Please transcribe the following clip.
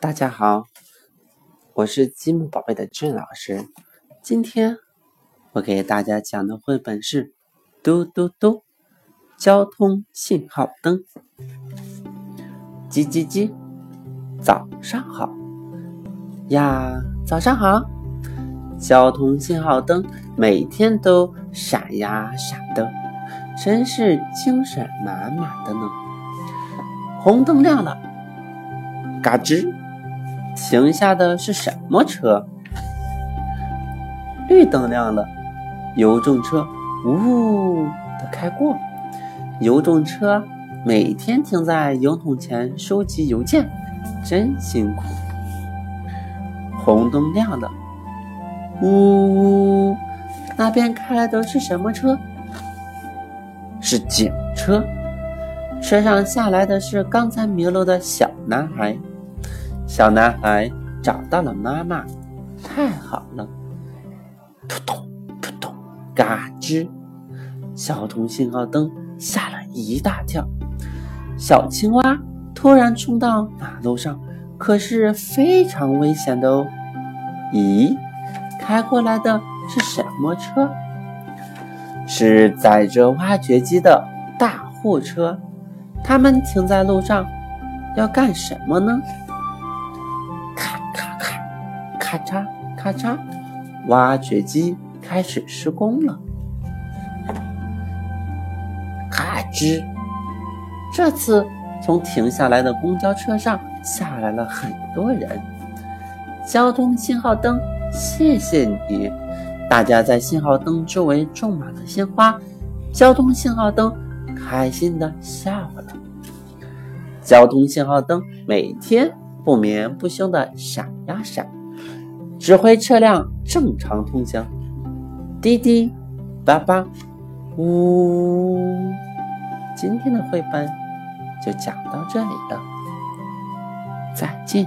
大家好，我是积木宝贝的郑老师。今天我给大家讲的绘本是《嘟嘟嘟交通信号灯》。叽叽叽，早上好呀，早上好！交通信号灯每天都闪呀闪的，真是精神满满的呢。红灯亮了，嘎吱。停下的是什么车？绿灯亮了，邮政车呜的开过。邮政车每天停在邮筒前收集邮件，真辛苦。红灯亮了，呜，那边开来的是什么车？是警车。车上下来的是刚才迷路的小男孩。小男孩找到了妈妈，太好了！扑通扑通，嘎吱！小童信号灯吓了一大跳。小青蛙突然冲到马路上，可是非常危险的哦。咦，开过来的是什么车？是载着挖掘机的大货车。他们停在路上，要干什么呢？咔嚓咔嚓，挖掘机开始施工了。咔吱，这次从停下来的公交车上下来了很多人。交通信号灯，谢谢你！大家在信号灯周围种满了鲜花，交通信号灯开心的笑了。交通信号灯每天不眠不休的闪呀闪。指挥车辆正常通行，滴滴叭叭，呜。今天的绘本就讲到这里了，再见。